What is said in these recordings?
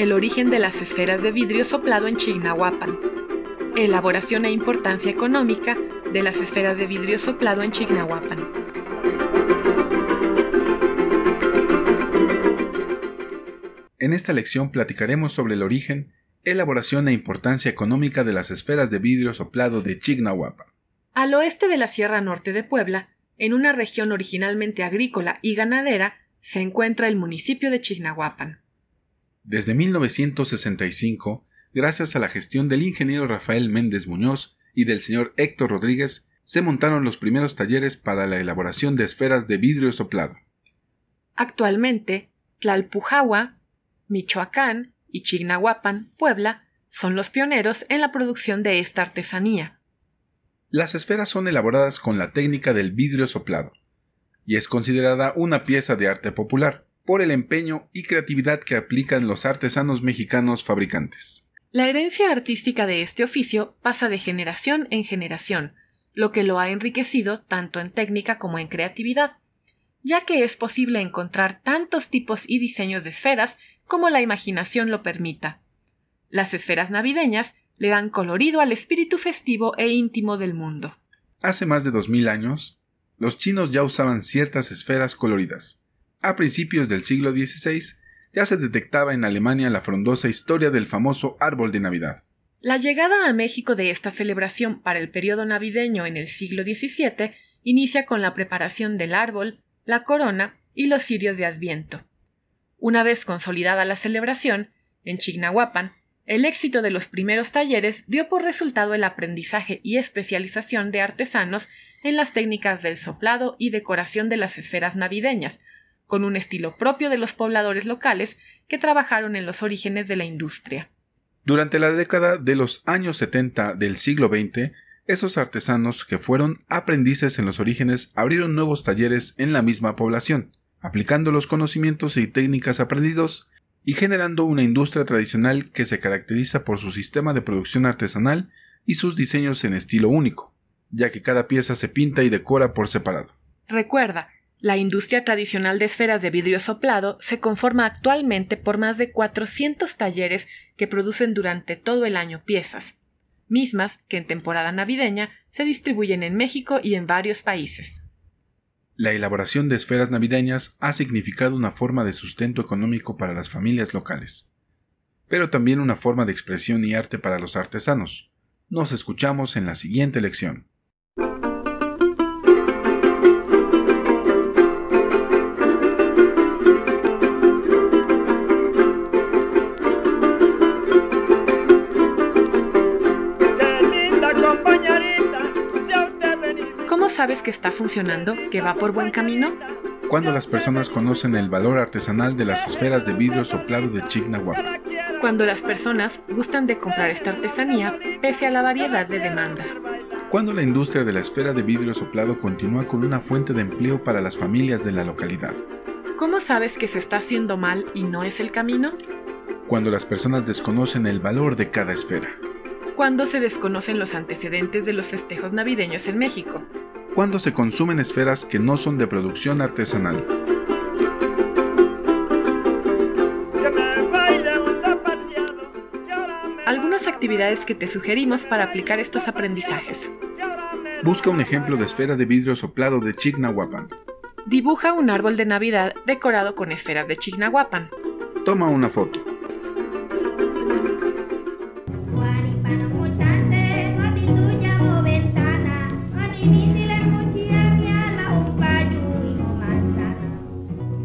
el origen de las esferas de vidrio soplado en Chignahuapan, elaboración e importancia económica de las esferas de vidrio soplado en Chignahuapan. En esta lección platicaremos sobre el origen, elaboración e importancia económica de las esferas de vidrio soplado de Chignahuapan. Al oeste de la Sierra Norte de Puebla, en una región originalmente agrícola y ganadera, se encuentra el municipio de Chignahuapan. Desde 1965, gracias a la gestión del ingeniero Rafael Méndez Muñoz y del señor Héctor Rodríguez, se montaron los primeros talleres para la elaboración de esferas de vidrio soplado. Actualmente, Tlalpujahua, Michoacán y Chignahuapan, Puebla, son los pioneros en la producción de esta artesanía. Las esferas son elaboradas con la técnica del vidrio soplado y es considerada una pieza de arte popular por el empeño y creatividad que aplican los artesanos mexicanos fabricantes. La herencia artística de este oficio pasa de generación en generación, lo que lo ha enriquecido tanto en técnica como en creatividad, ya que es posible encontrar tantos tipos y diseños de esferas como la imaginación lo permita. Las esferas navideñas le dan colorido al espíritu festivo e íntimo del mundo. Hace más de dos mil años, los chinos ya usaban ciertas esferas coloridas, a principios del siglo XVI ya se detectaba en Alemania la frondosa historia del famoso árbol de Navidad. La llegada a México de esta celebración para el periodo navideño en el siglo XVII inicia con la preparación del árbol, la corona y los cirios de Adviento. Una vez consolidada la celebración, en Chignahuapan, el éxito de los primeros talleres dio por resultado el aprendizaje y especialización de artesanos en las técnicas del soplado y decoración de las esferas navideñas, con un estilo propio de los pobladores locales que trabajaron en los orígenes de la industria. Durante la década de los años 70 del siglo XX, esos artesanos que fueron aprendices en los orígenes abrieron nuevos talleres en la misma población, aplicando los conocimientos y técnicas aprendidos y generando una industria tradicional que se caracteriza por su sistema de producción artesanal y sus diseños en estilo único, ya que cada pieza se pinta y decora por separado. Recuerda, la industria tradicional de esferas de vidrio soplado se conforma actualmente por más de 400 talleres que producen durante todo el año piezas, mismas que en temporada navideña se distribuyen en México y en varios países. La elaboración de esferas navideñas ha significado una forma de sustento económico para las familias locales, pero también una forma de expresión y arte para los artesanos. Nos escuchamos en la siguiente lección. Sabes que está funcionando, que va por buen camino? Cuando las personas conocen el valor artesanal de las esferas de vidrio soplado de Chignahuapan. Cuando las personas gustan de comprar esta artesanía pese a la variedad de demandas. Cuando la industria de la esfera de vidrio soplado continúa con una fuente de empleo para las familias de la localidad. ¿Cómo sabes que se está haciendo mal y no es el camino? Cuando las personas desconocen el valor de cada esfera. Cuando se desconocen los antecedentes de los festejos navideños en México cuando se consumen esferas que no son de producción artesanal. Algunas actividades que te sugerimos para aplicar estos aprendizajes. Busca un ejemplo de esfera de vidrio soplado de Chignahuapan. Dibuja un árbol de Navidad decorado con esferas de Chignahuapan. Toma una foto.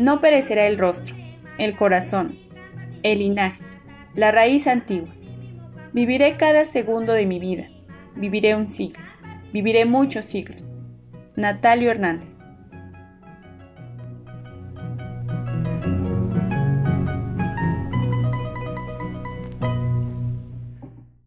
No perecerá el rostro, el corazón, el linaje, la raíz antigua. Viviré cada segundo de mi vida. Viviré un siglo. Viviré muchos siglos. Natalio Hernández.